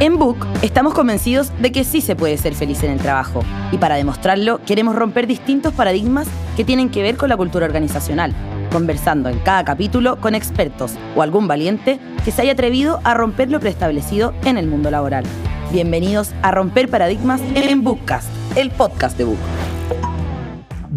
En Book estamos convencidos de que sí se puede ser feliz en el trabajo y para demostrarlo queremos romper distintos paradigmas que tienen que ver con la cultura organizacional, conversando en cada capítulo con expertos o algún valiente que se haya atrevido a romper lo preestablecido en el mundo laboral. Bienvenidos a Romper Paradigmas en Bookcast, el podcast de Book.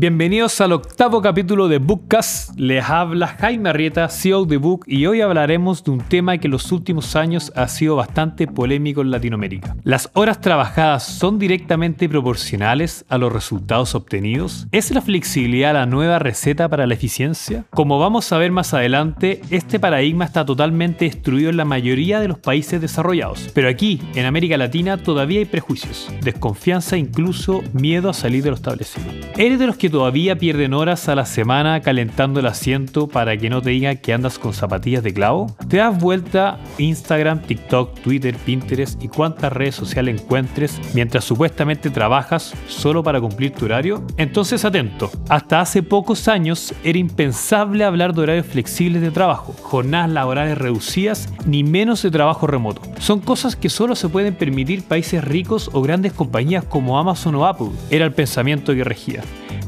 Bienvenidos al octavo capítulo de Bookcast. Les habla Jaime Arrieta, CEO de Book, y hoy hablaremos de un tema que en los últimos años ha sido bastante polémico en Latinoamérica. ¿Las horas trabajadas son directamente proporcionales a los resultados obtenidos? ¿Es la flexibilidad la nueva receta para la eficiencia? Como vamos a ver más adelante, este paradigma está totalmente destruido en la mayoría de los países desarrollados. Pero aquí, en América Latina, todavía hay prejuicios, desconfianza e incluso miedo a salir de lo establecido. ¿Eres de los que todavía pierden horas a la semana calentando el asiento para que no te digan que andas con zapatillas de clavo? ¿Te das vuelta Instagram, TikTok, Twitter, Pinterest y cuántas redes sociales encuentres mientras supuestamente trabajas solo para cumplir tu horario? Entonces atento, hasta hace pocos años era impensable hablar de horarios flexibles de trabajo, jornadas laborales reducidas ni menos de trabajo remoto. Son cosas que solo se pueden permitir países ricos o grandes compañías como Amazon o Apple. Era el pensamiento que regía.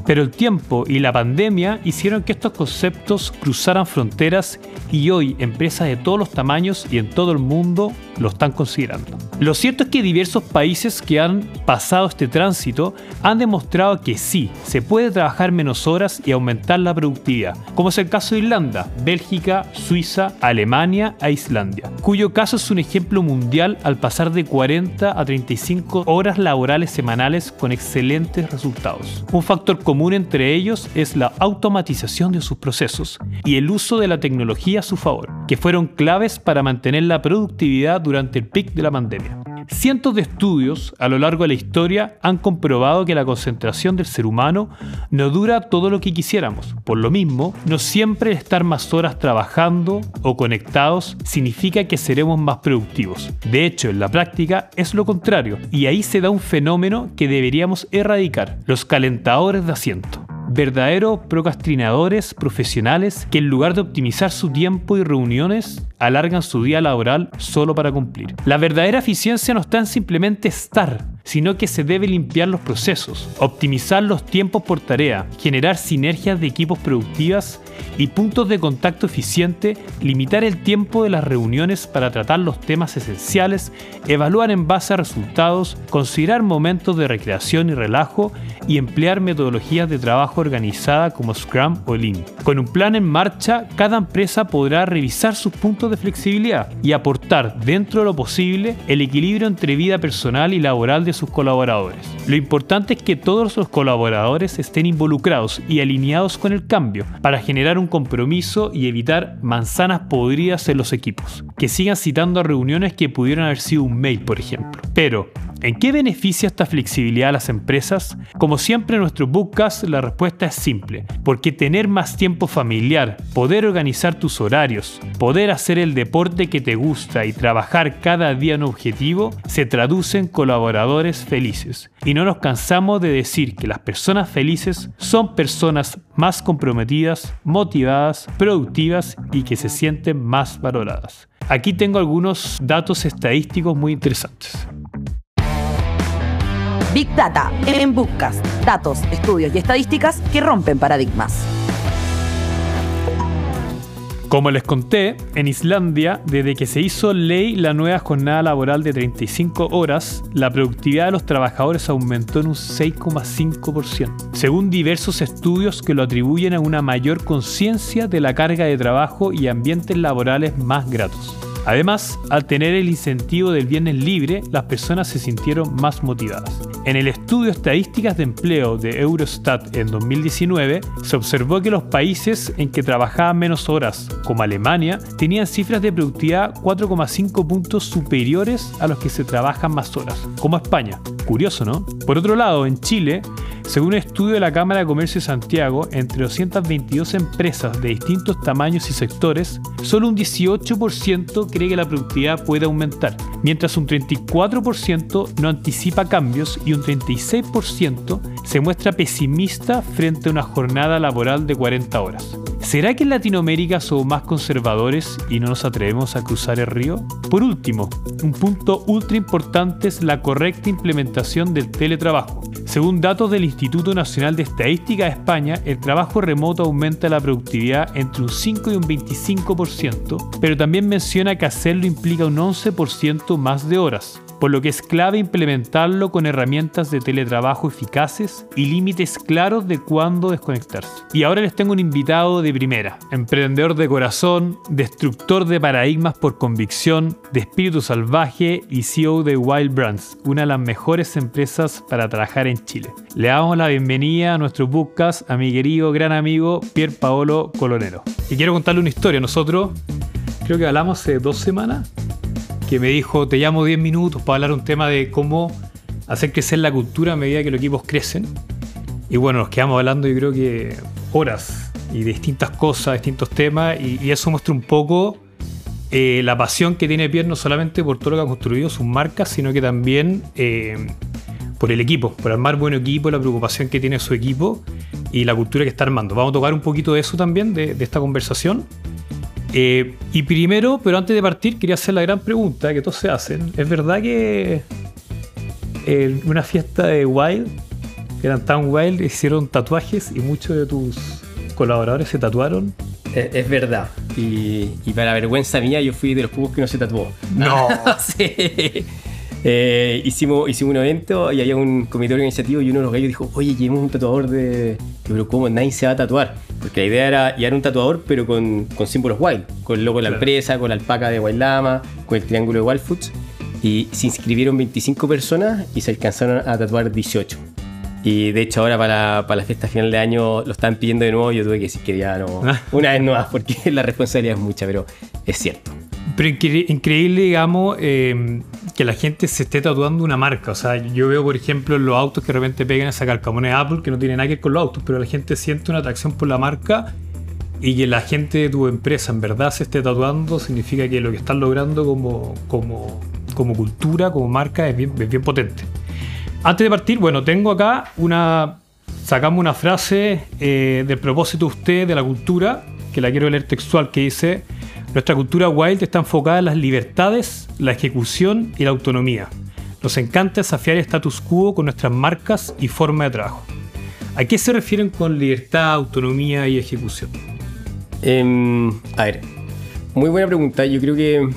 Pero el tiempo y la pandemia hicieron que estos conceptos cruzaran fronteras y hoy empresas de todos los tamaños y en todo el mundo lo están considerando. Lo cierto es que diversos países que han pasado este tránsito han demostrado que sí, se puede trabajar menos horas y aumentar la productividad, como es el caso de Irlanda, Bélgica, Suiza, Alemania e Islandia, cuyo caso es un ejemplo mundial al pasar de 40 a 35 horas laborales semanales con excelentes resultados. Un factor común entre ellos es la automatización de sus procesos y el uso de la tecnología a su favor, que fueron claves para mantener la productividad durante el pic de la pandemia. Cientos de estudios a lo largo de la historia han comprobado que la concentración del ser humano no dura todo lo que quisiéramos. Por lo mismo, no siempre estar más horas trabajando o conectados significa que seremos más productivos. De hecho, en la práctica es lo contrario, y ahí se da un fenómeno que deberíamos erradicar, los calentadores de asiento verdaderos procrastinadores profesionales que en lugar de optimizar su tiempo y reuniones, alargan su día laboral solo para cumplir. La verdadera eficiencia no está en simplemente estar, sino que se debe limpiar los procesos, optimizar los tiempos por tarea, generar sinergias de equipos productivas y puntos de contacto eficiente, limitar el tiempo de las reuniones para tratar los temas esenciales, evaluar en base a resultados, considerar momentos de recreación y relajo y emplear metodologías de trabajo organizada como Scrum o Lean. Con un plan en marcha, cada empresa podrá revisar sus puntos de flexibilidad y aportar dentro de lo posible el equilibrio entre vida personal y laboral de sus colaboradores. Lo importante es que todos los colaboradores estén involucrados y alineados con el cambio para generar un compromiso y evitar manzanas podridas en los equipos, que sigan citando reuniones que pudieran haber sido un mail, por ejemplo. Pero, ¿En qué beneficia esta flexibilidad a las empresas? Como siempre en nuestro bookcast la respuesta es simple, porque tener más tiempo familiar, poder organizar tus horarios, poder hacer el deporte que te gusta y trabajar cada día en objetivo, se traduce en colaboradores felices. Y no nos cansamos de decir que las personas felices son personas más comprometidas, motivadas, productivas y que se sienten más valoradas. Aquí tengo algunos datos estadísticos muy interesantes. Big Data en Bookcast. Datos, estudios y estadísticas que rompen paradigmas. Como les conté, en Islandia, desde que se hizo ley la nueva jornada laboral de 35 horas, la productividad de los trabajadores aumentó en un 6,5%, según diversos estudios que lo atribuyen a una mayor conciencia de la carga de trabajo y ambientes laborales más gratos. Además, al tener el incentivo del viernes libre, las personas se sintieron más motivadas. En el estudio Estadísticas de Empleo de Eurostat en 2019, se observó que los países en que trabajaban menos horas, como Alemania, tenían cifras de productividad 4,5 puntos superiores a los que se trabajan más horas, como España. Curioso, ¿no? Por otro lado, en Chile, según un estudio de la Cámara de Comercio de Santiago, entre 222 empresas de distintos tamaños y sectores, solo un 18% cree que la productividad puede aumentar, mientras un 34% no anticipa cambios y un 36% se muestra pesimista frente a una jornada laboral de 40 horas. ¿Será que en Latinoamérica somos más conservadores y no nos atrevemos a cruzar el río? Por último, un punto ultra importante es la correcta implementación del teletrabajo. Según datos del Instituto Nacional de Estadística de España, el trabajo remoto aumenta la productividad entre un 5 y un 25%, pero también menciona que hacerlo implica un 11% más de horas por lo que es clave implementarlo con herramientas de teletrabajo eficaces y límites claros de cuándo desconectarse. Y ahora les tengo un invitado de primera, emprendedor de corazón, destructor de paradigmas por convicción, de espíritu salvaje y CEO de Wild Brands, una de las mejores empresas para trabajar en Chile. Le damos la bienvenida a nuestro podcast a querido gran amigo Pier Paolo Colonero. Y quiero contarle una historia. Nosotros creo que hablamos hace dos semanas que me dijo, te llamo 10 minutos para hablar un tema de cómo hacer crecer la cultura a medida que los equipos crecen. Y bueno, nos quedamos hablando yo creo que horas y de distintas cosas, distintos temas, y, eso muestra un poco eh, la pasión que tiene Pierre no solamente por todo lo que ha construido sus marcas, sino que también eh, por el equipo, por armar buen equipo, la preocupación que tiene su equipo y la cultura que está armando. Vamos a tocar un poquito de eso también, de esta conversación. Eh, y primero, pero antes de partir, quería hacer la gran pregunta que todos se hacen. ¿Es verdad que en una fiesta de Wild, que eran tan Wild, hicieron tatuajes y muchos de tus colaboradores se tatuaron? Es, verdad. Y, para vergüenza mía, yo fui de los pocos que no se tatuó. No. sí. Eh, hicimos, hicimos un evento y había un comité organizativo y uno de los gallos dijo, oye, llevemos un tatuador de... Pero ¿cómo? Nadie se va a tatuar. Porque la idea era llevar un tatuador, pero con, símbolos wild. Con el logo de la empresa, con la alpaca de Wild Lama, con el triángulo de Wild Foods. Y se inscribieron 25 personas y se alcanzaron a tatuar 18. Y de hecho ahora para, para la fiesta final de año lo están pidiendo de nuevo. Yo tuve que decir que ya no... Una vez más, porque la responsabilidad es mucha, pero es cierto. Pero increíble, digamos, em, que la gente se esté tatuando una marca. O sea, yo veo, por ejemplo, los autos que de repente pegan esa calcamone de Apple, que no tiene nada que ver con los autos, pero la gente siente una atracción por la marca y que la gente de tu empresa en verdad se esté tatuando significa que lo que están logrando como, como, como cultura, como marca, es bien, es bien potente. Antes de partir, bueno, tengo acá una. Sacamos una frase eh, del propósito de usted, de la cultura, que la quiero leer textual, que dice nuestra cultura wild está enfocada en las libertades, la ejecución y la autonomía. Nos encanta desafiar el status quo con nuestras marcas y forma de trabajo. ¿A qué se refieren con libertad, autonomía y ejecución? Em, a ver, muy buena pregunta. Yo creo que,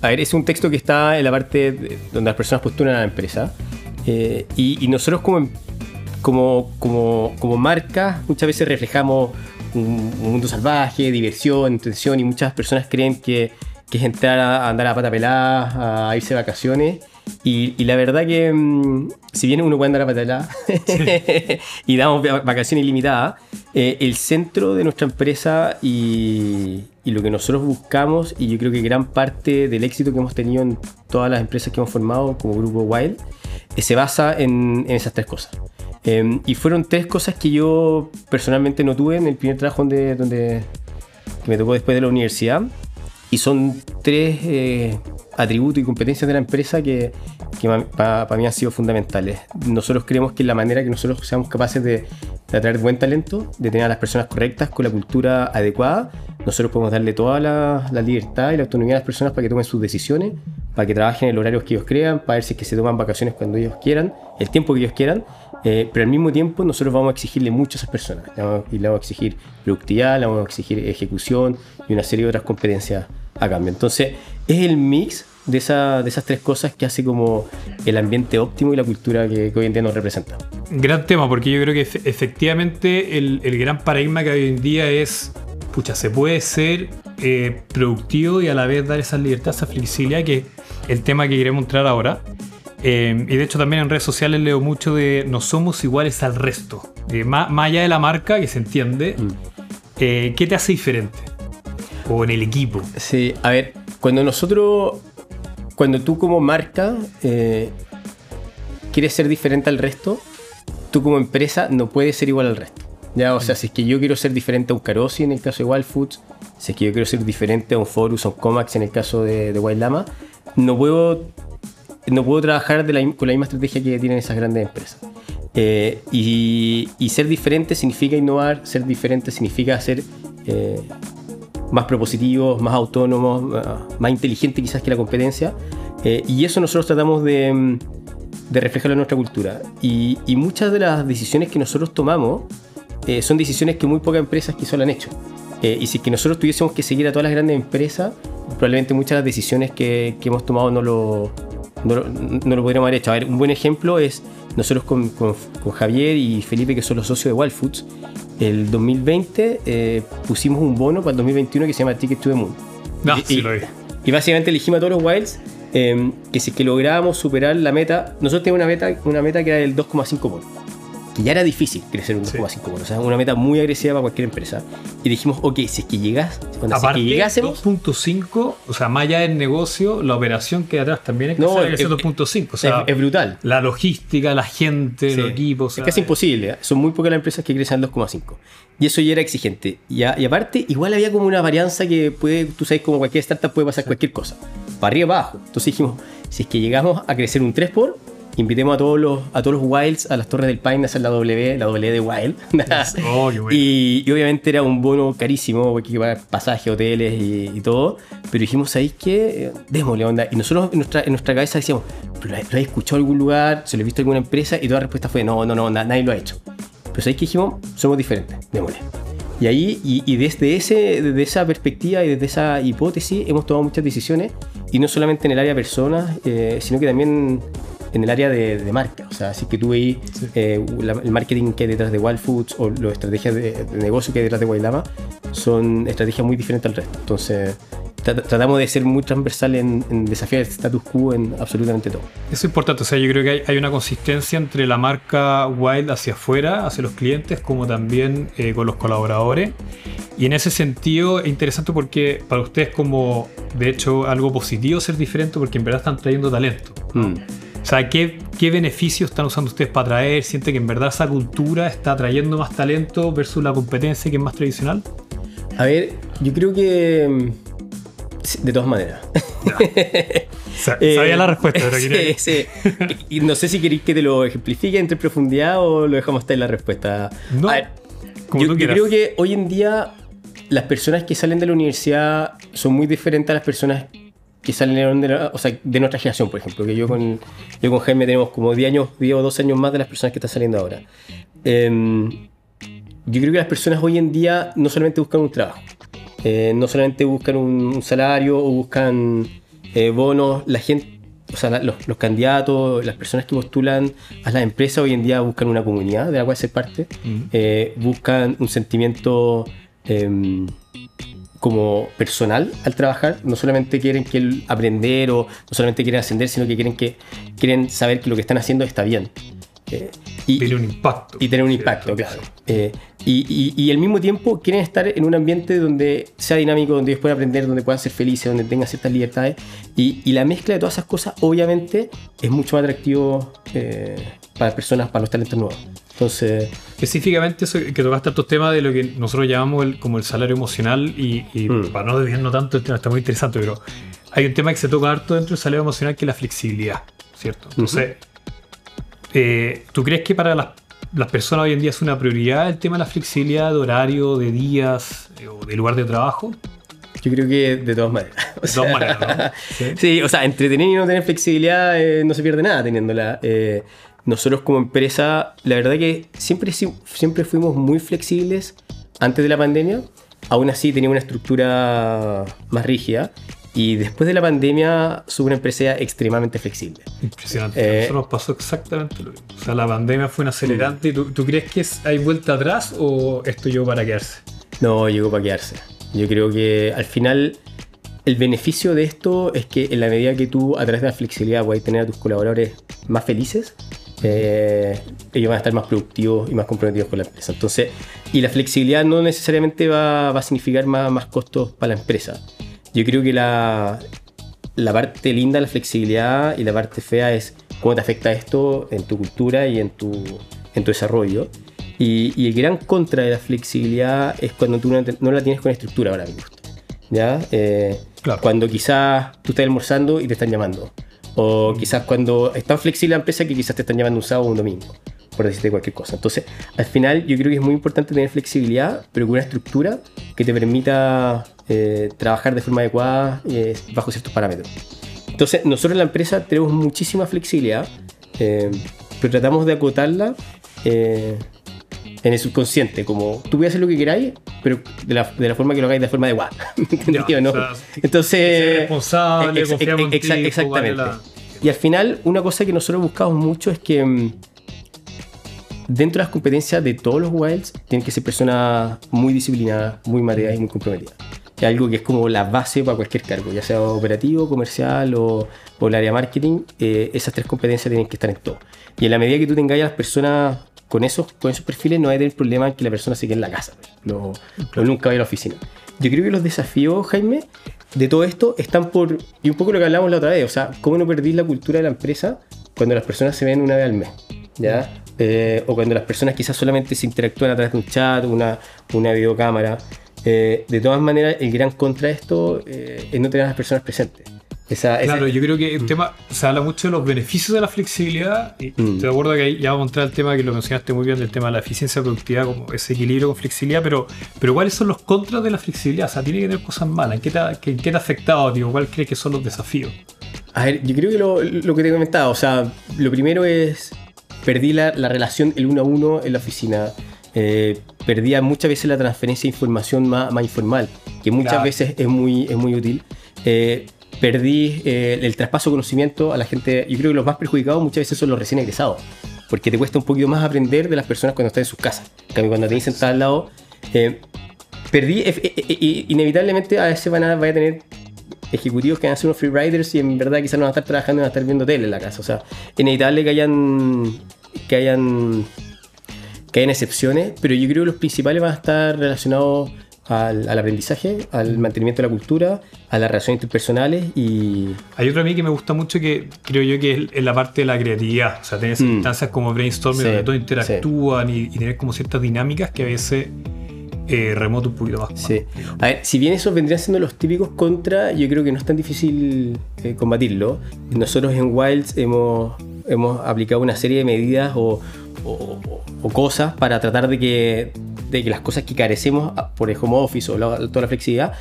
a ver, es un texto que está en la parte donde las personas postulan a la empresa. Eh, y, nosotros como, como, como, como marca muchas veces reflejamos un, mundo salvaje, diversión, intención y muchas personas creen que, es entrar a, andar a pata pelada, a irse de vacaciones. Y, la verdad que, mm, si bien uno puede andar a pata pelada y damos vacaciones ilimitadas, eh, el centro de nuestra empresa y, lo que nosotros buscamos, y yo creo que gran parte del éxito que hemos tenido en todas las empresas que hemos formado como Grupo Wild, se basa en esas tres cosas. Em, y fueron tres cosas que yo personalmente no tuve en el primer trabajo donde, donde que me tocó después de la universidad. Y son tres eh, atributos y competencias de la empresa que, para mí han sido fundamentales. Nosotros creemos que la manera que nosotros seamos capaces de, de, atraer buen talento, de tener a las personas correctas con la cultura adecuada, nosotros podemos darle toda la, la, libertad y la autonomía a las personas para que tomen sus decisiones, para que trabajen en el horario que ellos crean, para ver si es que se toman vacaciones cuando ellos quieran, el tiempo que ellos quieran eh, pero al mismo tiempo nosotros vamos a exigirle mucho a esas personas. y le vamos a exigir productividad, le vamos a exigir ejecución y una serie de otras competencias a cambio. Entonces es el mix de, esa, de esas tres cosas que hace como el ambiente óptimo y la cultura que, hoy en día nos representa. Gran tema, porque yo creo que efectivamente el, el gran paradigma que hoy en día es, pucha, se puede ser eh, productivo y a la vez dar esa libertad, esa flexibilidad, que es el tema que queremos entrar ahora. Eh, y de hecho también en redes sociales leo mucho de no somos iguales al resto. más, allá de la marca, que se entiende, mm. eh, ¿qué te hace diferente? O en el equipo. Sí, a ver, cuando nosotros, cuando tú como marca quieres ser diferente al resto, tú como empresa no puedes ser igual al resto. Ya, o sea, si es que yo quiero ser diferente a un Carosi en el caso de Wild Foods, si es que yo quiero ser diferente a un Forus o un Comax en el caso de, de Wild Lama, no puedo no puedo trabajar con la misma estrategia que tienen esas grandes empresas. Eh, y, ser diferente significa innovar, ser diferente significa hacer eh, más propositivos, más autónomos, más inteligentes quizás que la competencia. Eh, y eso nosotros tratamos de, de, reflejarlo en nuestra cultura. Y, y, muchas de las decisiones que nosotros tomamos eh, son decisiones que muy pocas empresas quizás lo han hecho. Y si que nosotros tuviésemos que seguir a todas las grandes empresas, probablemente muchas de las decisiones que, que hemos tomado no lo, no, no, lo podríamos haber hecho. A ver, un buen ejemplo es nosotros con, con, con Javier y Felipe, que son los socios de Wild Foods, el 2020 eh, pusimos un bono para el 2021 que se llama Ticket to the Moon. No, y, sí y, lo vi. y básicamente elegimos a todos los Wilds eh, que si que lográbamos superar la meta, nosotros teníamos una meta, una meta que era el 2,5 bonos. Ya era difícil crecer un 2,5 sí. O sea, una meta muy agresiva para cualquier empresa. Y dijimos, ok, si es que llegas, cuando Aparte, si es que llegásemos. 2.5, o sea, más allá del negocio, la operación que hay atrás también es que No, es- 2.5. O sea, es, es brutal. la logística, la gente, Sí. los equipos. o sea, es casi imposible. ¿eh? Son muy pocas las empresas que crecen al 2,5. Y eso ya era exigente. Y, a- y aparte, igual había como una varianza que puede, tú sabes, como cualquier startup puede pasar cualquier cosa. Para arriba abajo. Entonces dijimos, si es que llegamos a crecer un 3 por, invitemos a todos los, a todos los Wilds a las Torres del Paine a hacer la W, la W de Wild. Oh, qué bueno. y, y obviamente era un bono carísimo, porque que pasaje, hoteles y, y todo. Pero dijimos, ¿sabéis qué? Démosle onda. Y nosotros en nuestra, en nuestra cabeza decíamos, ¿pero lo, lo he escuchado en algún lugar? ¿Se lo he visto en alguna empresa? Y toda la respuesta fue, no, no, no, na- nadie lo ha hecho. Pero ¿sabéis qué dijimos? Somos diferentes, démosle. Y ahí, y, y desde, ese, desde esa perspectiva y desde esa hipótesis hemos tomado muchas decisiones, y no solamente en el área personas, eh, sino que también en el área de, de marca. O sea, si que tú veis eh, la- el marketing que hay detrás de Wild Foods o las estrategias de, de negocio que hay detrás de Wildama, son estrategias muy diferentes al resto. Entonces, tra- tratamos de ser muy transversal en, en desafiar el status quo en absolutamente todo. Eso es importante, o sea, yo creo que hay, hay una consistencia entre la marca Wild hacia afuera, hacia los clientes, como también eh, con los colaboradores. Y en ese sentido es interesante porque para ustedes como, de hecho, algo positivo ser diferente porque en verdad están trayendo talento. Mm. O sea, ¿qué, ¿qué beneficios están usando ustedes para atraer? ¿Siente que en verdad esa cultura está trayendo más talento versus la competencia que es más tradicional? A ver, yo creo que... De todas maneras. Sa- Eh, Sabía la respuesta, pero sí, quería- sí. Y no sé si queréis que te lo ejemplifique entre profundidad o lo dejamos estar en la respuesta. No, A ver, como yo, tú yo creo que hoy en día las personas que salen de la universidad son muy diferentes a las personas que salen de, la- o sea, de nuestra generación, por ejemplo. Que yo con, yo con Jaime tenemos como 10 años, 10 o 12 años más de las personas que están saliendo ahora. Em, yo creo que las personas hoy en día no solamente buscan un trabajo, eh, no solamente buscan un, un salario o buscan eh, bonos, la gente, o sea, la- los, los candidatos, las personas que postulan a las empresas hoy en día buscan una comunidad de la cual ser parte, Mm. eh, buscan un sentimiento em, como personal al trabajar, no solamente quieren que el- aprender o no solamente quieren ascender, sino que quieren que quieren saber que lo que están haciendo está bien. Eh, y, Tiene un impacto. y tener un impacto, claro. Eh, y, y- y al mismo tiempo quieren estar en un ambiente donde sea dinámico, donde ellos puedan aprender, donde puedan ser felices, donde tengan ciertas libertades. Y, y la mezcla de todas esas cosas, obviamente, es mucho más atractivo eh, para las personas, para los talentos nuevos. Entonces, Específicamente eso que tocaste estos temas de lo que nosotros llamamos el- como el salario emocional y, y Mm. para no desviarnos tanto el tema está muy interesante, pero hay un tema que se toca harto dentro del salario emocional que es la flexibilidad, ¿cierto? Entonces, eh, ¿tú crees que para las, las personas hoy en día es una prioridad el tema de la flexibilidad de horario, de días eh, o de lugar de trabajo? yo creo que de todas maneras. O De todas maneras, ¿no? Sí. Sí, o sea, entretener y no tener flexibilidad eh, no se pierde nada teniéndola. Nosotros como empresa, la verdad que siempre, si- siempre fuimos muy flexibles antes de la pandemia. Aún así teníamos una estructura más rígida. Y después de la pandemia, somos una empresa extremadamente flexible. Impresionante. Eh, A nosotros nos pasó exactamente lo mismo. O sea, la pandemia fue un acelerante. ¿Tú, tú crees que hay vuelta atrás o esto llegó para quedarse? No, llegó para quedarse. Yo creo que al final el beneficio de esto es que en la medida que tú a través de la flexibilidad puedes tener a tus colaboradores más felices, eh, ellos van a estar más productivos y más comprometidos con la empresa. Entonces, y la flexibilidad no necesariamente va, va a significar más, más costos para la empresa. Yo creo que la, la parte linda la flexibilidad y la parte fea es cómo te afecta esto en tu cultura y en tu, en tu desarrollo. Y, y el gran contra de la flexibilidad es cuando tú no la tienes con estructura, para mi gusto. ¿Ya? Eh, Claro. Cuando quizás tú estás almorzando y te están llamando. O quizás cuando es tan flexible la empresa que quizás te están llamando un sábado o un domingo. por decirte cualquier cosa. Entonces, al final yo creo que es muy importante tener flexibilidad, pero con una estructura que te permita eh, trabajar de forma adecuada eh, bajo ciertos parámetros. Entonces, nosotros en la empresa tenemos muchísima flexibilidad, eh, pero tratamos de acotarla en el subconsciente, como tú voy a hacer lo que queráis, pero de la, de la forma que lo hagáis de forma. ¿Entendido? ¿no? Entonces, responsable, ex, ex, exactamente. Y al final, una cosa que nosotros buscamos mucho es que mm, dentro de las competencias de todos los wilds, tienen que ser personas muy disciplinadas, muy materiales y muy comprometidas. Es algo que es como la base para cualquier cargo, ya sea operativo, comercial o, o el área marketing. Eh, esas tres competencias tienen que estar en todo. Y en la medida que tú tengas a las personas con esos, con esos perfiles, no hay tener problema que la persona se quede en la casa, lo, nunca vaya a la oficina. Yo creo que los desafíos, Jaime, de todo esto están por. Y un poco lo que hablamos la otra vez, o sea, cómo no perdís la cultura de la empresa cuando las personas se ven una vez al mes. ¿Ya? Eh, o cuando las personas quizás solamente se interactúan a través de un chat, una, una videocámara. Eh, de todas maneras, el gran contra de esto eh, es no tener a las personas presentes. Claro, yo creo que el tema se habla mucho de los beneficios de la flexibilidad. Y mm. te acuerdo que ya vamos a entrar al tema que lo mencionaste muy bien del tema de la eficiencia productiva, como ese equilibrio con flexibilidad. Pero, pero ¿cuáles son los contras de la flexibilidad? O sea, tiene que tener cosas malas. ¿En qué te ha, qué, ha afectado, tío? ¿Cuál crees que son los desafíos? A ver, yo creo que lo, lo que te he comentado, o sea, lo primero es perdí la, relación el uno a uno en la oficina. Eh, perdía muchas veces la transferencia de información más, informal, que muchas veces es muy, es muy útil. Eh, perdí eh, el traspaso de conocimiento a la gente. Yo creo que los más perjudicados muchas veces son los recién egresados, porque te cuesta un poquito más aprender de las personas cuando están en sus casas. En cuando te dicen estar al lado, perdí, inevitablemente a veces van a, tener ejecutivos que van a ser unos freeriders y en verdad quizás no van a estar trabajando, van a estar viendo tele en la casa. O sea, inevitable que hayan, que hayan, que hayan excepciones, pero yo creo que los principales van a estar relacionados al, aprendizaje, al mantenimiento de la cultura, a las relaciones interpersonales y... Hay otro a mí que me gusta mucho que creo yo que es la parte de la creatividad, o sea, tener mm. instancias como brainstorming donde todos interactúan y, y, tener como ciertas dinámicas que a veces eh, remoto un poquito más. Sí. A ver, si bien esos vendrían siendo los típicos contra, yo creo que no es tan difícil eh, combatirlo. Nosotros en Wilds hemos, hemos aplicado una serie de medidas o, cosas para tratar de que, de que las cosas que carecemos ah, por el home office o toda la flexibilidad,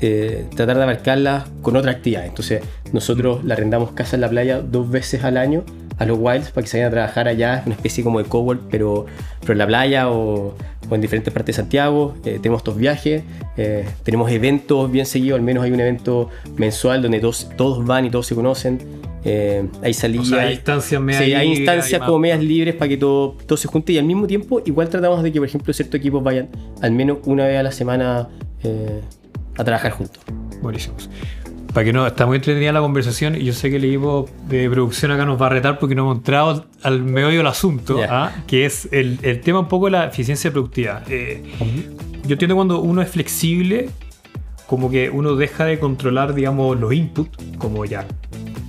eh, tratar de abarcarlas con otra actividad. Entonces, nosotros le arrendamos casa en la playa dos veces al año a los Wilds para que se vayan a trabajar allá, una especie como de cowork, pero, pero en la playa o, en diferentes partes de Santiago. Eh, tenemos estos viajes, eh, tenemos eventos bien seguidos, al menos hay un evento mensual donde todos, todos van y todos se conocen. Eh, hay salidas. hay instancias sí, hay instancias como medias libres para que todo, todo se junte y al mismo tiempo igual tratamos de que, por ejemplo, ciertos equipos vayan al menos una vez a la semana a trabajar juntos. Buenísimos para que no, está muy entretenida la conversación y yo sé que el equipo de producción acá nos va a retar porque no hemos entrado al meollo del asunto, ¿ah? que es el, tema un poco de la eficiencia productiva. Eh, yo entiendo cuando uno es flexible, como que uno deja de controlar, digamos, los inputs, como ya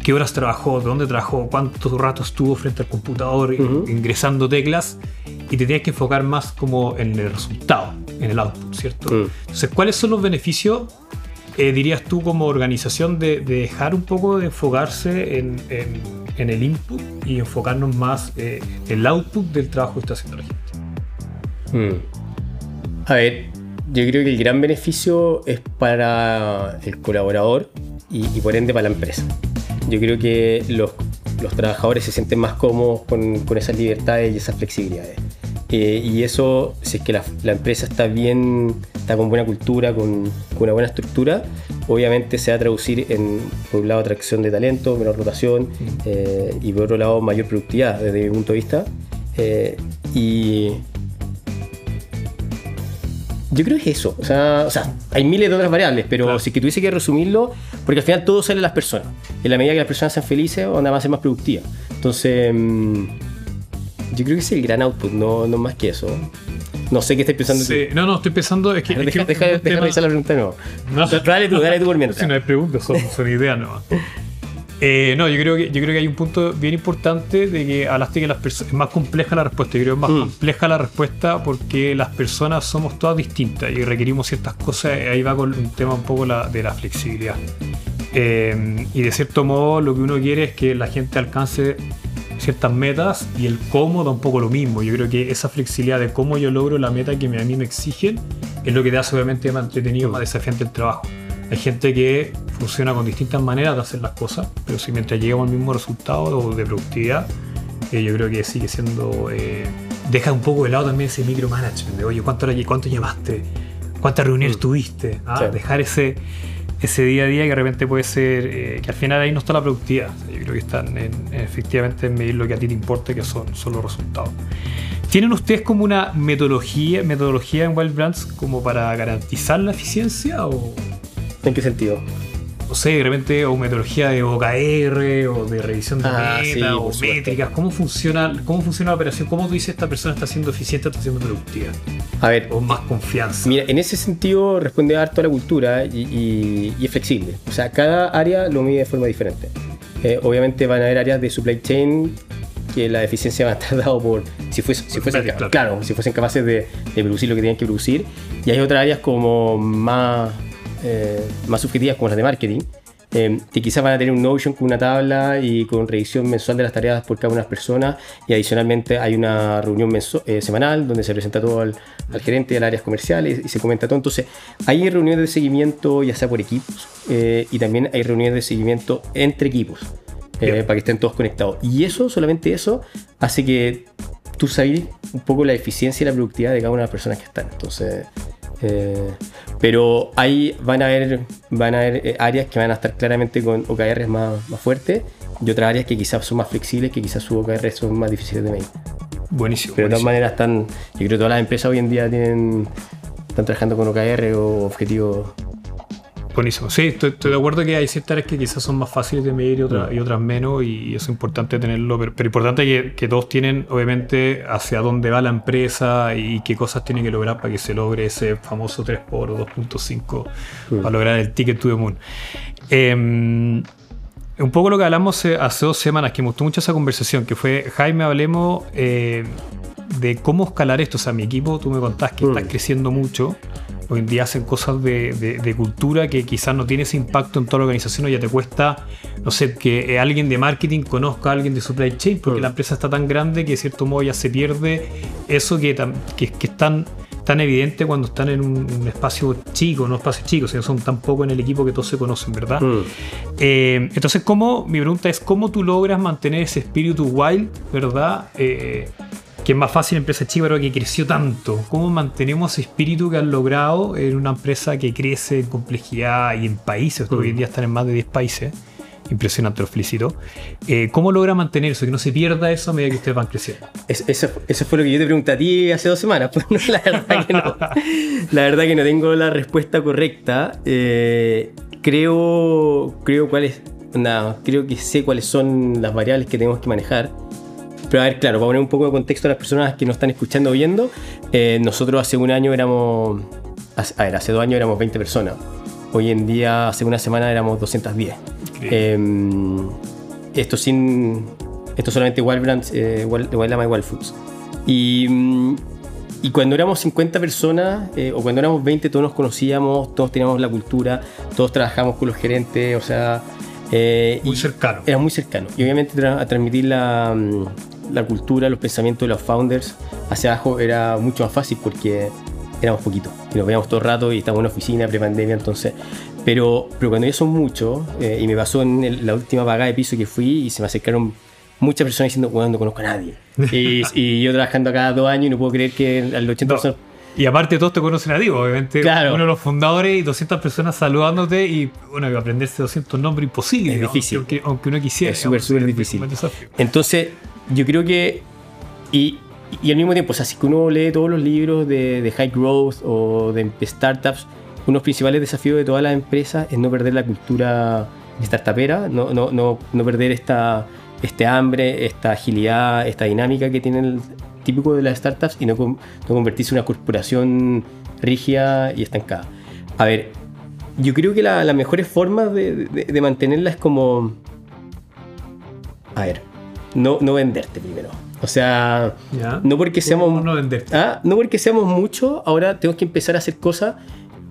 qué horas trabajó, dónde trabajó, cuántos ratos estuvo frente al computador ingresando teclas y te tienes que enfocar más como en el resultado, en el output, ¿cierto? Mm. Entonces, ¿cuáles son los beneficios eh, dirías tú como organización de, dejar un poco de enfocarse en, el input y enfocarnos más eh, en el output del trabajo que está haciendo la gente? Hmm. A ver, yo creo que el gran beneficio es para el colaborador y, por ende para la empresa. Yo creo que los, trabajadores se sienten más cómodos con, con esas libertades y esas flexibilidades. Eh, y eso, si es que la, empresa está bien, está con buena cultura, con, una buena estructura, obviamente se va a traducir en, por un lado, atracción de talento, menor rotación eh, y por otro lado, mayor productividad desde mi punto de vista. Eh, y yo creo que es eso. O sea, hay miles de otras variables, pero si que tuviese que resumirlo, porque al final todo sale de las personas. En la medida que las personas sean felices, van a ser más productivas. Entonces. Mm, yo creo que es el gran output, no, no más que eso. No sé qué estás pensando sí, No, no, estoy pensando. Es que, deja, deja, deja revisar la pregunta no. no. Dale tú, dale tú por mientras. Si no hay preguntas, son, son ideas no. Eh, no, yo creo, que, yo creo que hay un punto bien importante de que hablaste que las personas, es más compleja la respuesta. Yo creo que es más mm. compleja la respuesta porque las personas somos todas distintas y requerimos ciertas cosas. Ahí va con un tema un poco la, de la flexibilidad. Eh, y de cierto modo, lo que uno quiere es que la gente alcance ciertas metas y el cómo da un poco lo mismo. Yo creo que esa flexibilidad de cómo yo logro la meta que a mí me exigen es lo que te hace obviamente más entretenido, más desafiante el trabajo. Hay gente que funciona con distintas maneras de hacer las cosas, pero si mientras llegamos al mismo resultado de productividad, eh, yo creo que sigue siendo... Eh, deja un poco de lado también ese micromanagement de, oye, ¿cuánto, cuánto llevaste? ¿Cuántas reuniones mm. tuviste? ¿Ah? Dejar ese ese día a día que de repente puede ser eh, que al final ahí no está la productividad. yo creo que están en, efectivamente en medir lo que a ti te importa, que son, son los resultados. ¿Tienen ustedes como una metodología, metodología en Wild Brands como para garantizar la eficiencia? O? ¿En qué sentido? no sé, de repente, o metodología de OKR, o de revisión de ah, meta, o métricas. ¿Cómo funciona, ¿Cómo funciona la operación? ¿Cómo tú dices esta persona está siendo eficiente, está siendo productiva? A ver. O más confianza. Mira, en ese sentido responde harto a la cultura y, es flexible. O sea, cada área lo mide de forma diferente. Eh, obviamente van a haber áreas de supply chain que la eficiencia va a estar dado por si, fuese, si fuesen, claro. si fuesen capaces de, de, producir lo que tenían que producir. Y hay otras áreas como más eh, más subjetivas como las de marketing, eh, que quizás van a tener un Notion con una tabla y con revisión mensual de las tareas por cada una de las personas y adicionalmente hay una reunión eh, semanal donde se presenta todo al, gerente de las áreas comerciales y se comenta todo. Entonces hay reuniones de seguimiento ya sea por equipos y también hay reuniones de seguimiento entre equipos para que estén todos conectados. Y eso, solamente eso, hace que tú sabes un poco la eficiencia y la productividad de cada una de las personas que están. Entonces eh, pero ahí van a haber, van a haber eh, áreas que van a estar claramente con OKRs más, más fuertes y otras áreas que quizás son más flexibles, que quizás sus OKRs son más difíciles de medir. Buenísimo. Pero de todas maneras están, yo creo que todas las empresas hoy en día tienen, están trabajando con OKR o objetivos Buenísimo. Sí, estoy, de acuerdo que hay ciertas áreas que quizás son más fáciles de medir y, otras, y otras menos, y eso es importante tenerlo, pero, importante que, que, todos tienen, obviamente, hacia dónde va la empresa y qué cosas tienen que lograr para que se logre ese famoso 3 x 2.5 para lograr el ticket to the moon. Em, un poco lo que hablamos hace dos semanas, que me gustó mucho esa conversación, que fue, Jaime, hablemos eh, de cómo escalar esto. O sea, mi equipo, tú me contás que estás creciendo mucho. Hoy en día hacen cosas de, cultura que quizás no tiene ese impacto en toda la organización o ya te cuesta, no sé, que alguien de marketing conozca a alguien de supply chain porque la empresa está tan grande que de cierto modo ya se pierde eso que, que, que es tan, tan evidente cuando están en un, espacio chico, no espacio chico, sino son tan poco en el equipo que todos se conocen, ¿verdad? Mm. Eh, entonces, ¿cómo, mi pregunta es, ¿cómo tú logras mantener ese espíritu wild, ¿verdad? Eh, que es más fácil empresa chica, pero que creció tanto. ¿Cómo mantenemos ese espíritu que han logrado en una empresa que crece en complejidad y en países? Hoy en mm. día están en más de 10 países. Impresionante, lo felicito. Eh, ¿Cómo logra mantener eso? Que no se pierda eso a medida que ustedes van creciendo. eso, fue lo que yo te pregunté a ti hace dos semanas. La, verdad que no, la verdad que no tengo la respuesta correcta. Eh, creo, creo creo que sé cuáles son las variables que tenemos que manejar. Pero a ver, claro, para poner un poco de contexto a las personas que nos están escuchando o viendo, eh, nosotros hace un año éramos, a ver, hace dos años éramos 20 personas. Hoy en día, hace una semana éramos 210. Em, esto sin, esto solamente Wild Brands, eh, Wild, Wild y Wild Foods. Y, mm, y cuando éramos 50 personas, eh, o cuando éramos 20, todos nos conocíamos, todos teníamos la cultura, todos trabajamos con los gerentes, o sea... muy cercano. Era muy cercano. Y obviamente a transmitir la, mm, la cultura, los pensamientos de los founders hacia abajo era mucho más fácil porque éramos poquitos y nos veíamos todo el rato y estábamos en la oficina pre-pandemia, entonces. Pero, pero cuando ya son muchos, eh, y me pasó en la última pagada de piso que fui y se me acercaron muchas personas diciendo, bueno, no conozco a nadie. y, yo trabajando acá dos años y no puedo creer que al 80% Y aparte todos te conocen a ti, obviamente. Claro. Uno de los fundadores y 200 personas saludándote y bueno, aprenderse 200 nombres imposible. Es difícil. Aunque, uno quisiera. Es súper, súper difícil. Entonces, yo creo que. Y, y, al mismo tiempo, o sea, si uno lee todos los libros de, de High Growth o de startups, uno de los principales desafíos de todas las empresas es no perder la cultura startupera, no, no, no, no perder esta, este hambre, esta agilidad, esta dinámica que tiene el típico de las startups y no, no convertirse en una corporación rígida y estancada. A ver, yo creo que la, las mejores formas de, de, de mantenerla es como... A ver, no, no venderte primero. O sea, no porque seamos. No, venderte? ¿Ah? no porque seamos muchos, ahora tenemos que empezar a hacer cosas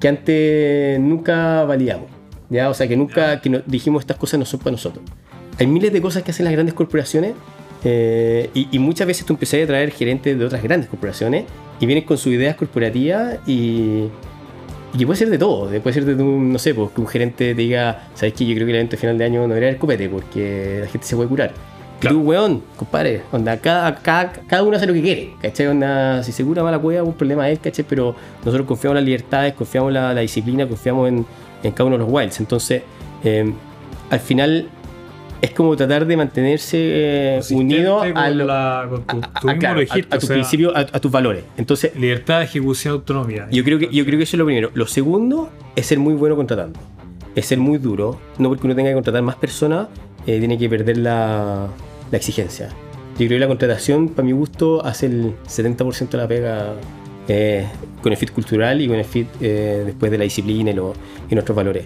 que antes nunca valíamos. ¿ya? O sea, que nunca que dijimos estas cosas no son para nosotros. Hay miles de cosas que hacen las grandes corporaciones Eh, y, y muchas veces tú empezás a traer gerentes de otras grandes corporaciones y vienen con sus ideas corporativas y, y puede ser de todo. Puede ser de un, no sé, pues, que un gerente te diga, ¿sabes qué? Yo creo que el evento de final de año no debería haber copete porque la gente se puede curar. Claro. Tú, weón, compadre, onda, cada, cada, cada uno hace lo que quiere, ¿cachai? Onda, si se cura mala cueva, un problema es, ¿cachai? Pero nosotros confiamos en las libertades, confiamos en la, la disciplina, confiamos en, en cada uno de los wilds. Entonces, eh, al final, es como tratar de mantenerse eh, unido a, con lo- la- con tu- a- tú a- mismo claro, lo a- dijiste, a o tu sea, principio, a, a tus valores. Entonces, Libertad, ejecución, autonomía. yo creo, que, yo creo que eso es lo primero. Lo segundo es ser muy bueno contratando. Es ser muy duro. No porque uno tenga que contratar más personas, eh, tiene que perder la, la exigencia. Yo creo que la contratación, para mi gusto, hace el 70% de la pega eh, con el fit cultural y con el fit eh, después de la disciplina y, lo- y nuestros valores.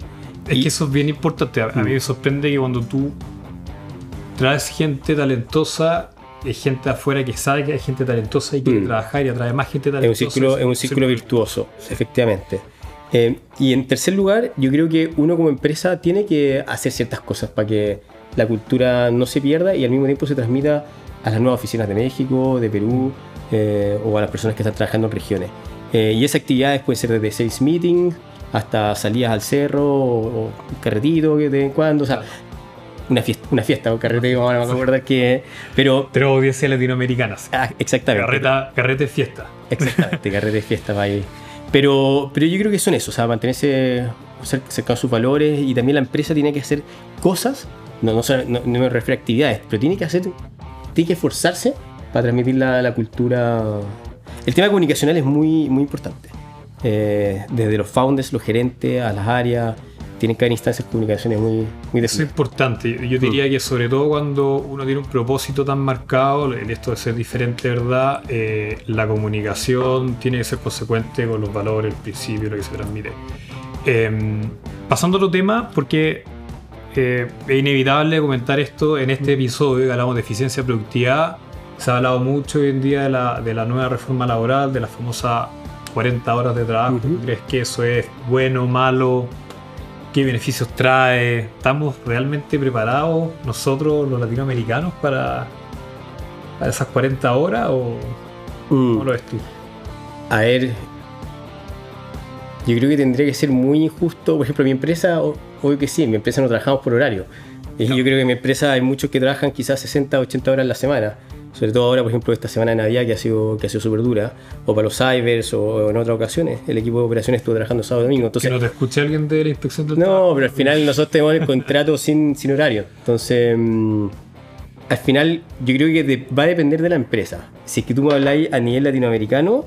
Es Y- que eso es bien importante. A, mí Mm. me sorprende que cuando tú traes gente talentosa, hay gente afuera que sabe que hay gente talentosa y quiere Mm. trabajar y atrae más gente Es un talentosa. círculo, es un círculo virtuoso, efectivamente. Eh, y en tercer lugar, yo creo que uno como empresa tiene que hacer ciertas cosas para que la cultura no se pierda y al mismo tiempo se transmita a las nuevas oficinas de México, de Perú eh, o a las personas que están trabajando en regiones. Eh, y esas actividades pueden ser desde sales meetings hasta salidas al cerro o, o carretito que de vez en cuando, o sea, una fiesta, una fiesta o carrete, vamos a acordar que... Pero, Tres audiencias latinoamericanas. ah, exactamente. Carreta, carrete fiesta. Exactamente, carrete fiesta para ahí. Pero, pero yo creo que son eso, o sea, mantenerse cer- cerca de sus valores y también la empresa tiene que hacer cosas, no, no, no- no me refiero a actividades, pero tiene que hacer, tiene que esforzarse para transmitir la, la cultura. El tema comunicacional es muy, muy importante. Eh, desde los founders, los gerentes, a las áreas, tienen que haber instancias de comunicaciones muy, muy es importante. Yo diría que sobre todo cuando uno tiene un propósito tan marcado, en esto de ser diferente, ¿verdad? Eh, la comunicación tiene que ser consecuente con los valores, el principio, lo que se transmite. Eh, pasando a otro tema, porque eh, es inevitable comentar esto en este episodio que hablamos de eficiencia productividad. Se ha hablado mucho hoy en día de la, de la nueva reforma laboral, de la famosa 40 horas de trabajo. ¿Tú ¿Crees que eso es bueno, malo? ¿Qué beneficios trae? ¿Estamos realmente preparados nosotros, los latinoamericanos, para, para esas 40 horas? ¿O Mm. cómo lo ves tú? A ver, yo creo que tendría que ser muy injusto. Por ejemplo, mi empresa, obvio que sí, en mi empresa no trabajamos por horario. Y yo creo que en mi empresa hay muchos que trabajan quizás 60, 80 horas a la semana. Sobre todo ahora, por ejemplo, esta semana de Navidad que ha sido, que ha sido súper dura. O para los cybers o en otras ocasiones. El equipo de operaciones estuvo trabajando sábado y domingo. Entonces, que no te escuche alguien de la inspección del trabajo. no, pero al final nosotros tenemos el contrato sin, sin horario. Entonces, mm, al final yo creo que de- va a depender de la empresa. Si es que tú me habláis a nivel latinoamericano,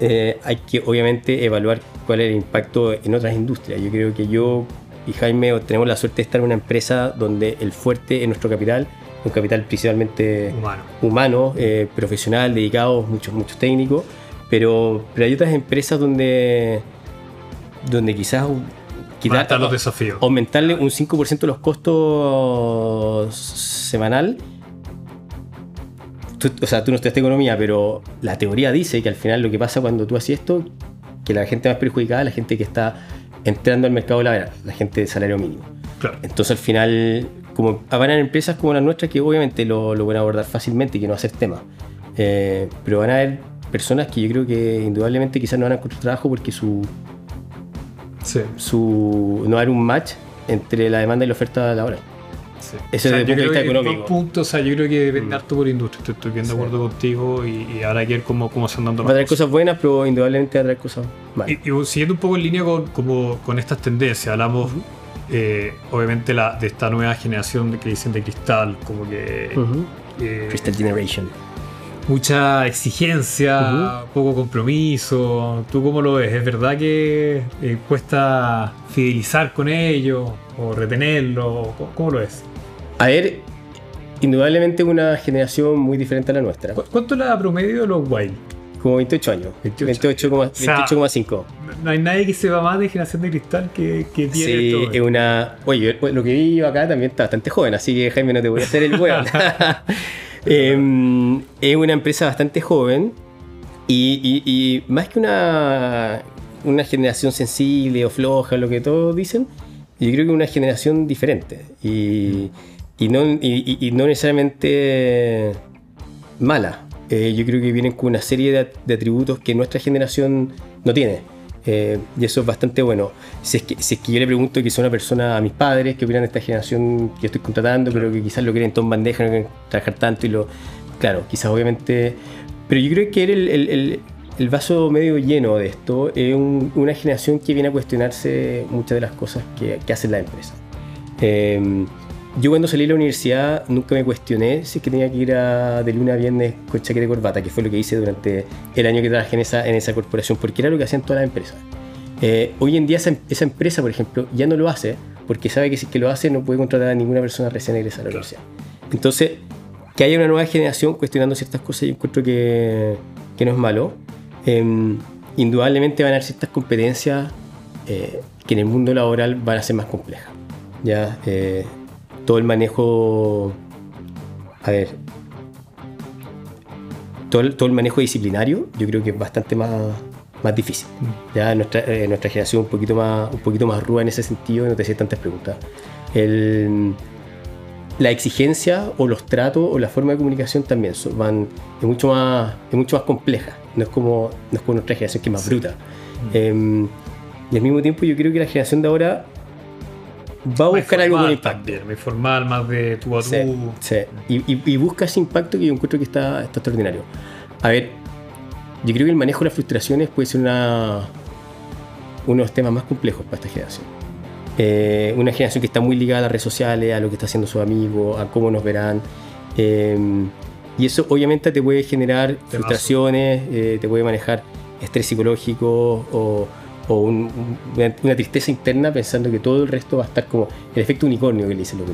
eh, hay que obviamente evaluar cuál es el impacto en otras industrias. Yo creo que yo y Jaime tenemos la suerte de estar en una empresa donde el fuerte es nuestro capital, un capital principalmente Humano. humano, eh, profesional, dedicado, muchos, muchos técnicos, pero, pero hay otras empresas donde, donde quizás, estar los desafíos. aumentarle un 5% los costos semanal. Tú- o sea, tú no estudiaste economía, pero la teoría dice que al final lo que pasa cuando tú haces esto, que la gente más perjudicada la gente que está entrando al mercado laboral, la gente de salario mínimo. Claro. Entonces al final, como van a haber empresas como las nuestras que obviamente lo, lo van a abordar fácilmente y que no va a ser tema. Eh, pero van a haber personas que yo creo que indudablemente quizás no van a encontrar trabajo porque su, Sí. su no va a haber un match entre la demanda y la oferta laboral. Sí. Eso desde el yo punto de creo vista que económico. dos puntos, o sea, yo creo que depende Mm. harto por industria. Estoy, estoy bien de Sí. acuerdo contigo y, y habrá que ver cómo, cómo se andan dando Va a traer cosas. cosas buenas, pero indudablemente va a traer cosas malas. Y, y siguiendo un poco en línea con, como, con estas tendencias, hablamos eh, obviamente la, de esta nueva generación de, que dicen de cristal, como que Ujú. eh, Crystal Generation. Mucha exigencia, poco compromiso. ¿Tú cómo lo ves? ¿Es verdad que eh, cuesta fidelizar con ellos o retenerlos? ¿Cómo, lo ves? A ver, indudablemente una generación muy diferente a la nuestra. ¿Cu- ¿Cuánto la promedio de los wild? Como 28 años. 28. 28,5. sea, 28,5. No hay nadie que sepa más de generación de cristal que, que tiene Sí, todo es una. Oye, lo que vi acá también está bastante joven, así que Jaime, no te voy a hacer el hueón. Em, es una empresa bastante joven y, más que una, una generación sensible o floja, lo que todos dicen, yo creo que una generación diferente. Y, y, no necesariamente mala. Eh, yo creo que vienen con una serie de, atributos que nuestra generación no tiene. Eh, y eso es bastante bueno. Si es, que, si es que yo le pregunto que son una persona a mis padres que opinan de esta generación que estoy contratando, pero que quizás lo quieren todo en bandeja, no quieren trabajar tanto y lo. Claro, quizás obviamente. Pero yo creo que era el, el, vaso medio lleno de esto es una generación que viene a cuestionarse muchas de las cosas que, que hacen la empresa. Eh, yo cuando salí de la universidad nunca me cuestioné si es que tenía que ir a, de luna a viernes con chaqueta y corbata, que fue lo que hice durante el año que trabajé en esa, en esa corporación, porque era lo que hacían todas las empresas. Eh, hoy en día esa, empresa, por ejemplo, ya no lo hace, porque sabe que si es que lo hace no puede contratar a ninguna persona recién egresada a la universidad. Entonces, que haya una nueva generación cuestionando ciertas cosas, yo encuentro que, que no es malo. Em, indudablemente van a haber ciertas competencias eh, que en el mundo laboral van a ser más complejas. Ya, eh, todo el manejo, a ver, todo el, todo el manejo disciplinario, yo creo que es bastante más, más difícil. Mm. Ya nuestra, eh, nuestra generación un poquito más, un poquito más ruda en ese sentido, no te hacía tantas preguntas. la exigencia o los tratos o la forma de comunicación también son, van, es mucho más, es mucho más compleja. No es como, no es como nuestra generación que es más bruta. Mm. Em, y al mismo tiempo yo creo que la generación de ahora va a buscar algo con impacto. más formal, más de tu a tu. Sí, Y, busca ese impacto que yo encuentro que está, extraordinario. A ver, yo creo que el manejo de las frustraciones puede ser una, uno de los temas más complejos para esta generación. Eh, una generación que está muy ligada a las redes sociales, a lo que está haciendo sus amigos, a cómo nos verán. Eh, y eso obviamente te puede generar frustraciones, eh, te puede manejar estrés psicológico o o una, tristeza interna pensando que todo el resto va a estar como el efecto unicornio que le dicen los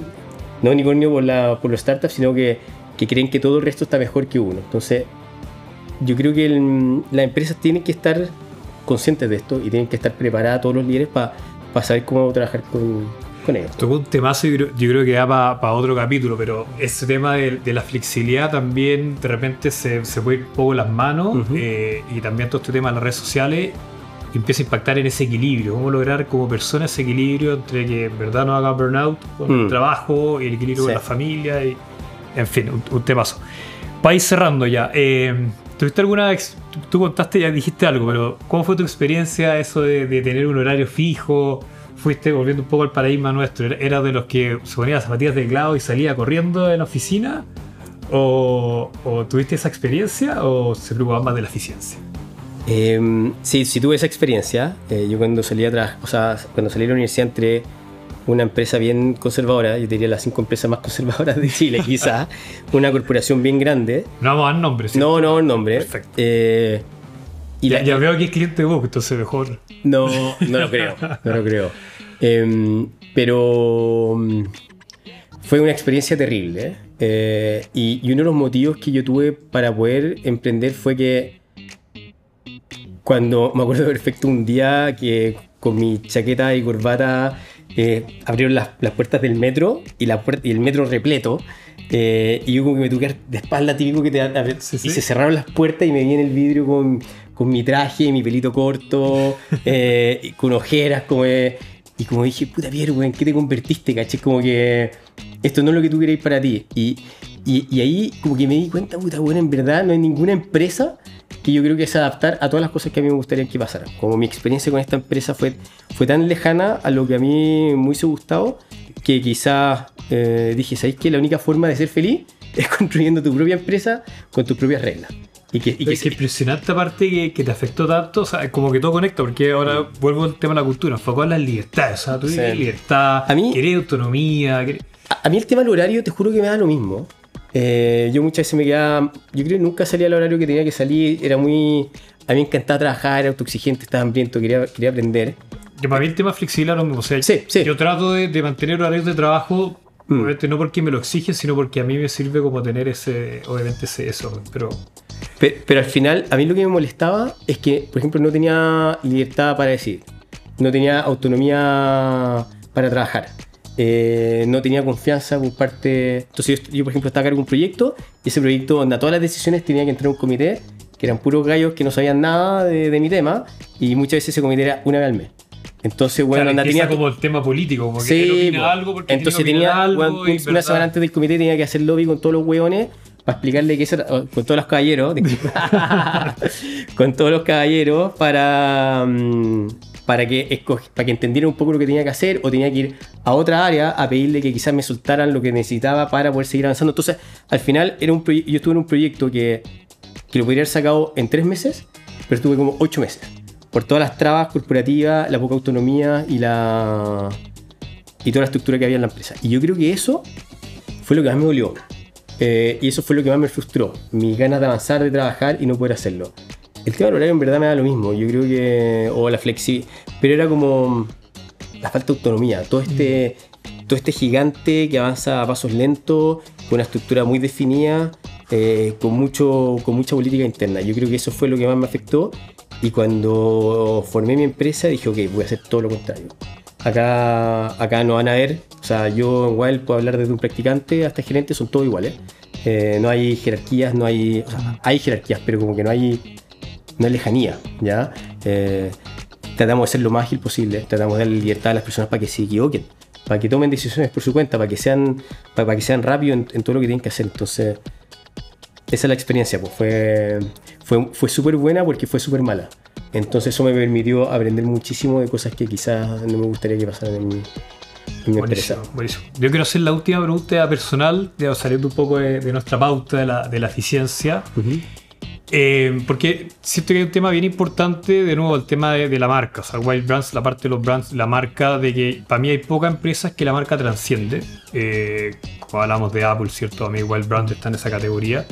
No unicornio por, la, por los startups, sino que, que, creen que todo el resto está mejor que uno. Entonces, yo creo que las empresas tienen que estar conscientes de esto y tienen que estar preparadas todos los líderes para saber cómo trabajar con, con ellos. Tocó un temazo, yo creo, que va para otro capítulo, pero ese tema de, la flexibilidad también de repente se, se puede ir un poco las manos eh, y también todo este tema de las redes sociales empieza a impactar en ese equilibrio. Cómo lograr como persona ese equilibrio entre que en verdad no haga burnout con el mm. trabajo y el equilibrio con la familia. Y, en fin, un, temazo. Para ir cerrando ya. Eh, ¿Tuviste alguna tú, contaste, ya dijiste algo, pero ¿cómo fue tu experiencia eso de, tener un horario fijo? ¿Fuiste volviendo un poco al paradigma nuestro? ¿Era de los que se ponía zapatillas de teclado y salía corriendo en la oficina? ¿O, ¿O, tuviste esa experiencia o se preocupaba más de la eficiencia? Eh, sí, sí tuve esa experiencia. Eh, yo cuando salí a o sea, cuando salí de la universidad entré una empresa bien conservadora, yo diría las cinco empresas más conservadoras de Chile, quizás, una corporación bien grande. No vamos a dar nombre, ¿sí? No, no, nombre. Perfecto. Eh, y ya, veo que es cliente de vos, entonces mejor. No, no lo creo, no lo creo. Em, pero mm, fue una experiencia terrible. Eh, y, y uno de los motivos que yo tuve para poder emprender fue que cuando me acuerdo perfecto un día que con mi chaqueta y corbata eh, abrieron las, puertas del metro y, la y el metro repleto. Eh, y yo como que me tuve de espalda típico que te y se cerraron las puertas y me vi en el vidrio con, con mi traje, mi pelito corto, eh, con ojeras, como y como dije, puta Pierre, ¿en qué te convertiste? ¿Caché? Como que esto no es lo que tú queréis para ti. Y, y, y, ahí como que me di cuenta, puta, bueno, en verdad no hay ninguna empresa que yo creo que es adaptar a todas las cosas que a mí me gustaría que pasaran. Como mi experiencia con esta empresa fue, fue tan lejana a lo que a mí me hubiese gustado, que quizás eh, dije, ¿sabéis que la única forma de ser feliz es construyendo tu propia empresa con tus propias reglas? Y que, y que, es que impresionante aparte que, que, te afectó tanto, o sea, como que todo conecta, porque ahora vuelvo al tema de la cultura, enfocó en la libertad, o sea, tú sí. libertad, a mí, querés autonomía. A, mí el tema del horario, te juro que me da lo mismo. Eh, yo muchas veces me quedaba. Yo creo que nunca salía al horario que tenía que salir. Era muy. A mí me encantaba trabajar, era autoexigente, estaba hambriento, quería, quería aprender. Que para mí el tema flexible lo mismo. O sea, sí, sí. Yo trato de, mantener horarios de trabajo, mm. obviamente no porque me lo exige, sino porque a mí me sirve como tener ese. Obviamente ese, eso. Pero. pero. Pero al final, a mí lo que me molestaba es que, por ejemplo, no tenía libertad para decir. No tenía autonomía para trabajar. Eh, no tenía confianza por parte. Entonces, yo, por ejemplo, estaba a cargo de un proyecto y ese proyecto, donde todas las decisiones tenía que entrar un comité, que eran puros gallos que no sabían nada de, mi tema, y muchas veces ese comité era una vez al mes. Entonces, bueno, Claro, tenía como el tema político, como que Sí, él algo porque entonces tenía algo una ¿verdad? semana antes del comité tenía que hacer lobby con todos los hueones para explicarle que eso era- con todos los caballeros con todos los caballeros para mm, para que para que entendiera un poco lo que tenía que hacer o tenía que ir a otra área a pedirle que quizás me soltaran lo que necesitaba para poder seguir avanzando entonces al final yo estuve en un proyecto que que lo podría haber sacado en tres meses pero estuve como ocho meses por todas las trabas corporativas la poca autonomía y la toda la estructura que había en la empresa. Y yo creo que eso fue lo que más me dolió. Eh, y eso fue lo que más me frustró. Mis ganas de avanzar, de trabajar y no poder hacerlo. El tema del horario en verdad me da lo mismo. Yo creo que. O la flexi. Pero era como. La falta de autonomía. Todo este. Todo este gigante que avanza a pasos lentos, con una estructura muy definida, eh, con, mucho, con mucha política interna. Yo creo que eso fue lo que más me afectó. Y cuando formé mi empresa dije, ok, voy a hacer todo lo contrario. Acá, acá no van a ver, o sea, yo en Wild puedo hablar desde un practicante hasta gerente, son todos iguales. Eh, no hay jerarquías, no hay. O sea, hay jerarquías, pero como que no hay. No hay lejanía, ¿ya? Eh, tratamos de ser lo más ágil posible, tratamos de darle libertad a las personas para que se equivoquen, para que tomen decisiones por su cuenta, para que sean, para, para que sean rápidos en, en todo lo que tienen que hacer. Entonces, esa es la experiencia, pues fue, fue, fue súper buena porque fue súper mala. Entonces eso me permitió aprender muchísimo de cosas que quizás no me gustaría que pasaran en mi, en mi empresa. Buenísimo, buenísimo. Yo quiero hacer la última pregunta personal, ya saliendo un poco de, de nuestra pauta de la, de la eficiencia. Ujú. Eh, porque siento que hay un tema bien importante, de nuevo, el tema de, la marca. O sea, Wild Brands, la parte de los brands, la marca, de que para mí hay pocas empresas que la marca transciende. Eh, como hablamos de Apple, ¿cierto? A mí Wild Brands está en esa categoría.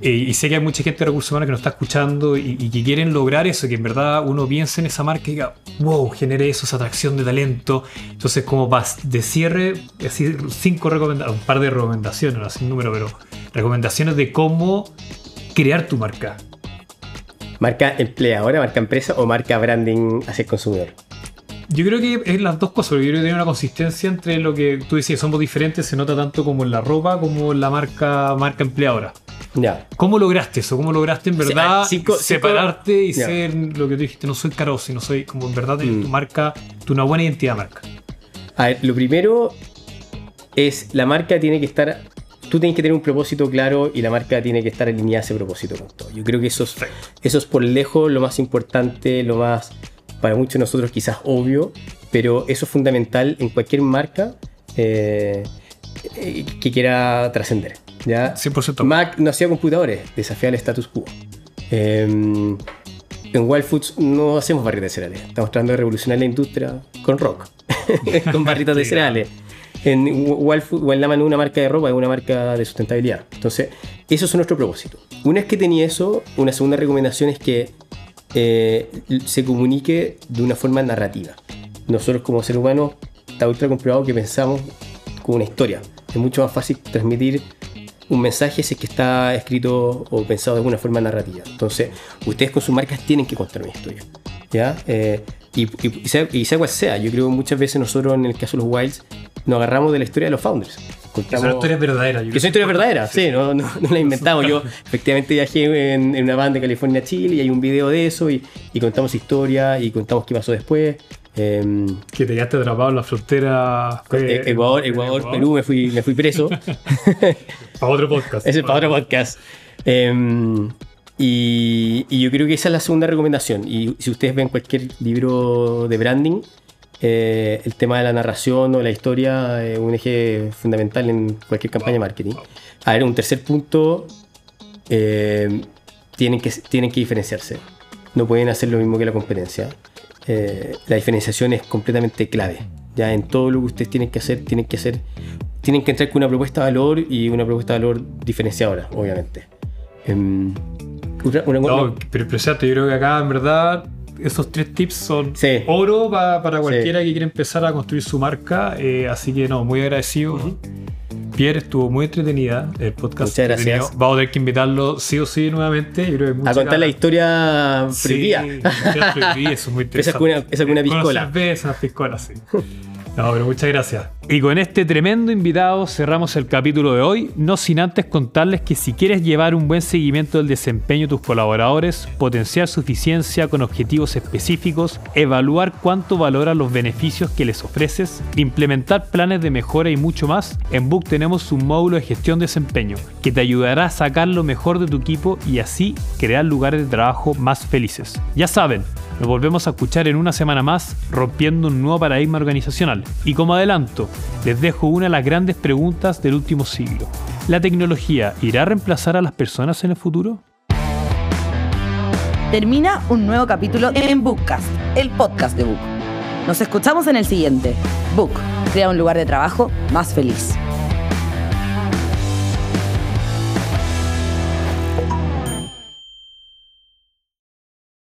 Eh, y sé que hay mucha gente de recursos humanos que nos está escuchando y, que quieren lograr eso, que en verdad uno piense en esa marca y diga, wow, genere eso, esa atracción de talento. Entonces, como de cierre, así cinco recomendaciones, un par de recomendaciones, no sin número, pero recomendaciones de cómo crear tu marca. ¿Marca empleadora, marca empresa o marca branding hacia el consumidor? Yo creo que es las dos cosas, porque yo creo que tiene una consistencia entre lo que tú decías, somos diferentes, se nota tanto como en la ropa como en la marca, marca empleadora. Ya. ¿Cómo lograste eso? ¿Cómo lograste en verdad Sí, cinco- separarte y ser lo que tú dijiste? No soy caro, sino soy como en verdad Mm. tu marca, tu una buena identidad de marca. A ver, lo primero es la marca tiene que estar. Tú tienes que tener un propósito claro y la marca tiene que estar alineada a ese propósito con todo. Yo creo que eso es, eso es por lejos lo más importante, lo más, para muchos de nosotros quizás obvio, pero eso es fundamental en cualquier marca eh, que quiera trascender. ¿ya? 100%. Mac no hacía computadores, desafía el status quo. Eh, en Wild Foods no hacemos barritas de cereales, estamos tratando de revolucionar la industria con rock, con barritas de cereales. En Wild Food, Wild Lama no es una marca de ropa, es una marca de sustentabilidad. Entonces, eso es nuestro propósito. Una vez que tenía eso, una segunda recomendación es que eh, se comunique de una forma narrativa. Nosotros como seres humanos está ultra comprobado que pensamos con una historia. Es mucho más fácil transmitir un mensaje si es que está escrito o pensado de alguna forma narrativa. Entonces, ustedes con sus marcas tienen que contar una historia. ¿Ya? Eh, y, y- y sea, y sea cual sea, yo creo que muchas veces nosotros en el caso de los Wilds nos agarramos de la historia de los founders. Que Contamos- son historias verdaderas. que son historias verdaderas, sí, no, no, no las inventamos. Yo efectivamente viajé en, en una banda de California a Chile y hay un video de eso y, y contamos historia y contamos qué pasó después. Em, Que te quedaste atrapado en la frontera. fue- E- Ecuador, Ecuador, Perú, me fui, me fui preso. Para otro podcast. Ese es para otro podcast. Em, y, y yo creo que esa es la segunda recomendación. Y si ustedes ven cualquier libro de branding, eh, el tema de la narración o la historia es un eje fundamental en cualquier campaña de marketing. A ver, un tercer punto, eh, tienen, que, tienen que diferenciarse. No pueden hacer lo mismo que la competencia. Eh, la diferenciación es completamente clave. Ya en todo lo que ustedes tienen que hacer, tienen que hacer, tienen que entrar con una propuesta de valor y una propuesta de valor diferenciadora, obviamente. Em, otra- una- No, pero impresionante. Yo creo que acá, en verdad, esos tres tips son Sí. oro pa- para cualquiera Sí. que quiera empezar a construir su marca. eh, así que, no, muy agradecido. Pierre estuvo muy entretenida. El podcast. Muchas gracias. Vamos a tener que invitarlo sí o sí nuevamente. Yo creo que hay a contar la historia Sí, eso es muy Esa es interesante. una- esa es una Con piscola. piscola, sí. No, pero muchas gracias. Y con este tremendo invitado cerramos el capítulo de hoy, no sin antes contarles que si quieres llevar un buen seguimiento del desempeño de tus colaboradores, potenciar su eficiencia con objetivos específicos, evaluar cuánto valoran los beneficios que les ofreces, implementar planes de mejora y mucho más, en Book tenemos un módulo de gestión de desempeño que te ayudará a sacar lo mejor de tu equipo y así crear lugares de trabajo más felices. Ya saben, nos volvemos a escuchar en una semana más rompiendo un nuevo paradigma organizacional. Y como adelanto, les dejo una de las grandes preguntas del último siglo. ¿La tecnología irá a reemplazar a las personas en el futuro? Termina un nuevo capítulo en Bookcast, el podcast de Book. Nos escuchamos en el siguiente. Book, crea un lugar de trabajo más feliz.